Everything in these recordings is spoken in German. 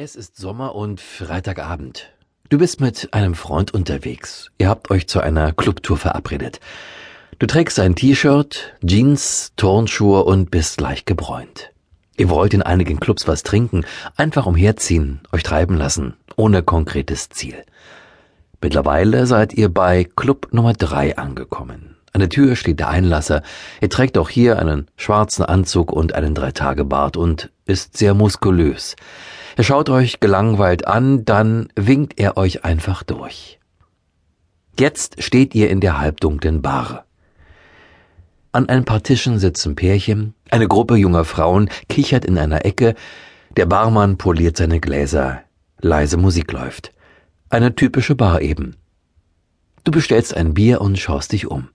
Es ist Sommer und Freitagabend. Du bist mit einem Freund unterwegs. Ihr habt euch zu einer Clubtour verabredet. Du trägst ein T-Shirt, Jeans, Turnschuhe und bist leicht gebräunt. Ihr wollt in einigen Clubs was trinken, einfach umherziehen, euch treiben lassen, ohne konkretes Ziel. Mittlerweile seid ihr bei Club Nummer drei angekommen. An der Tür steht der Einlasser. Er trägt auch hier einen schwarzen Anzug und einen Dreitagebart und ist sehr muskulös. Er schaut euch gelangweilt an, dann winkt er euch einfach durch. Jetzt steht ihr in der halbdunklen Bar. An ein paar Tischen sitzen Pärchen, eine Gruppe junger Frauen kichert in einer Ecke, der Barmann poliert seine Gläser, leise Musik läuft. Eine typische Bar eben. Du bestellst ein Bier und schaust dich um.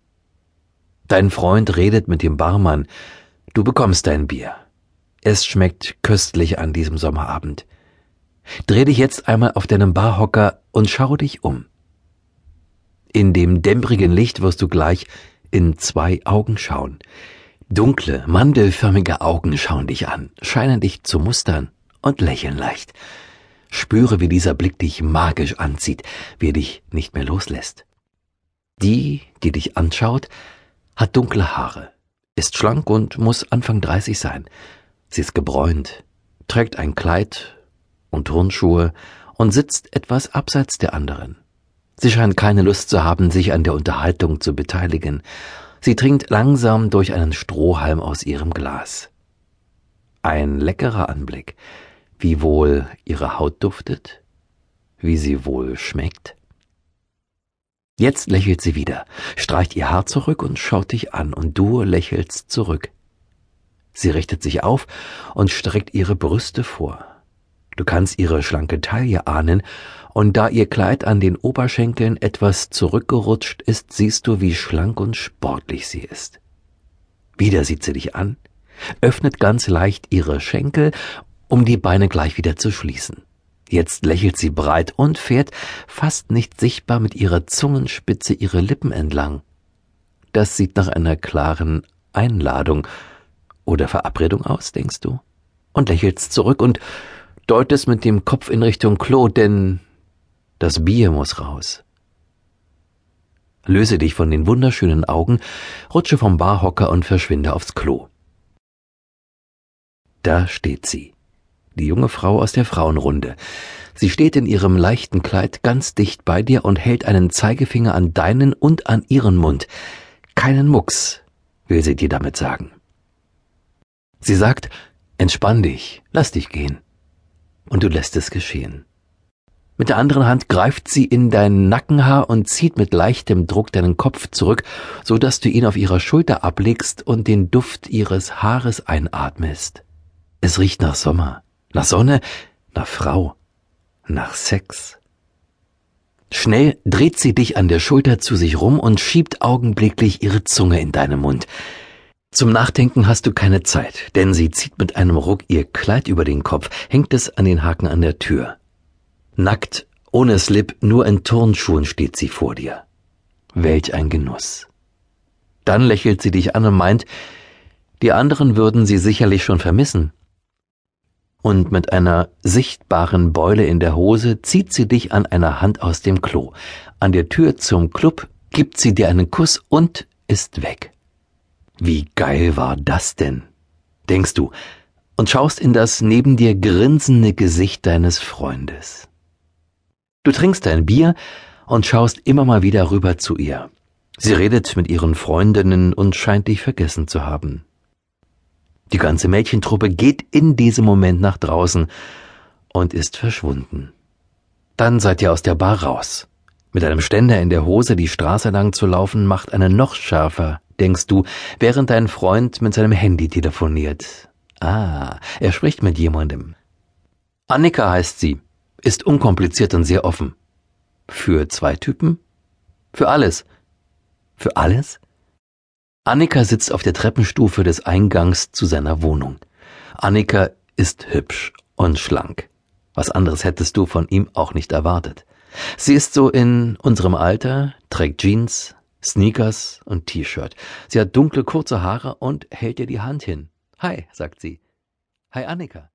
Dein Freund redet mit dem Barmann, du bekommst dein Bier. Es schmeckt köstlich an diesem Sommerabend. Dreh dich jetzt einmal auf deinem Barhocker und schau dich um. In dem dämmerigen Licht wirst du gleich in zwei Augen schauen. Dunkle, mandelförmige Augen schauen dich an, scheinen dich zu mustern und lächeln leicht. Spüre, wie dieser Blick dich magisch anzieht, wie er dich nicht mehr loslässt. Die, die dich anschaut, hat dunkle Haare, ist schlank und muss Anfang 30 sein. Sie ist gebräunt, trägt ein Kleid und Turnschuhe und sitzt etwas abseits der anderen. Sie scheint keine Lust zu haben, sich an der Unterhaltung zu beteiligen. Sie trinkt langsam durch einen Strohhalm aus ihrem Glas. Ein leckerer Anblick, wie wohl ihre Haut duftet, wie sie wohl schmeckt. Jetzt lächelt sie wieder, streicht ihr Haar zurück und schaut dich an, und du lächelst zurück. Sie richtet sich auf und streckt ihre Brüste vor. Du kannst ihre schlanke Taille ahnen, und da ihr Kleid an den Oberschenkeln etwas zurückgerutscht ist, siehst du, wie schlank und sportlich sie ist. Wieder sieht sie dich an, öffnet ganz leicht ihre Schenkel, um die Beine gleich wieder zu schließen. Jetzt lächelt sie breit und fährt fast nicht sichtbar mit ihrer Zungenspitze ihre Lippen entlang. Das sieht nach einer klaren Einladung, oder Verabredung aus, denkst du? Und lächelst zurück und deutest mit dem Kopf in Richtung Klo, denn das Bier muss raus. Löse dich von den wunderschönen Augen, rutsche vom Barhocker und verschwinde aufs Klo. Da steht sie, die junge Frau aus der Frauenrunde. Sie steht in ihrem leichten Kleid ganz dicht bei dir und hält einen Zeigefinger an deinen und an ihren Mund. Keinen Mucks, will sie dir damit sagen. Sie sagt, entspann dich, lass dich gehen. Und du lässt es geschehen. Mit der anderen Hand greift sie in dein Nackenhaar und zieht mit leichtem Druck deinen Kopf zurück, so dass du ihn auf ihrer Schulter ablegst und den Duft ihres Haares einatmest. Es riecht nach Sommer, nach Sonne, nach Frau, nach Sex. Schnell dreht sie dich an der Schulter zu sich rum und schiebt augenblicklich ihre Zunge in deinen Mund. Zum Nachdenken hast du keine Zeit, denn sie zieht mit einem Ruck ihr Kleid über den Kopf, hängt es an den Haken an der Tür. Nackt, ohne Slip, nur in Turnschuhen steht sie vor dir. Welch ein Genuss. Dann lächelt sie dich an und meint, die anderen würden sie sicherlich schon vermissen. Und mit einer sichtbaren Beule in der Hose zieht sie dich an einer Hand aus dem Klo. An der Tür zum Club gibt sie dir einen Kuss und ist weg. Wie geil war das denn? denkst du, und schaust in das neben dir grinsende Gesicht deines Freundes. Du trinkst dein Bier und schaust immer mal wieder rüber zu ihr. Sie redet mit ihren Freundinnen und scheint dich vergessen zu haben. Die ganze Mädchentruppe geht in diesem Moment nach draußen und ist verschwunden. Dann seid ihr aus der Bar raus. Mit einem Ständer in der Hose die Straße lang zu laufen, macht einen noch schärfer denkst du, während dein Freund mit seinem Handy telefoniert. Ah, er spricht mit jemandem. Annika heißt sie, ist unkompliziert und sehr offen. Für zwei Typen? Für alles. Für alles? Annika sitzt auf der Treppenstufe des Eingangs zu seiner Wohnung. Annika ist hübsch und schlank. Was anderes hättest du von ihm auch nicht erwartet. Sie ist so in unserem Alter, trägt Jeans, Sneakers und T-Shirt. Sie hat dunkle, kurze Haare und hält dir die Hand hin. Hi, sagt sie. Hi, Annika.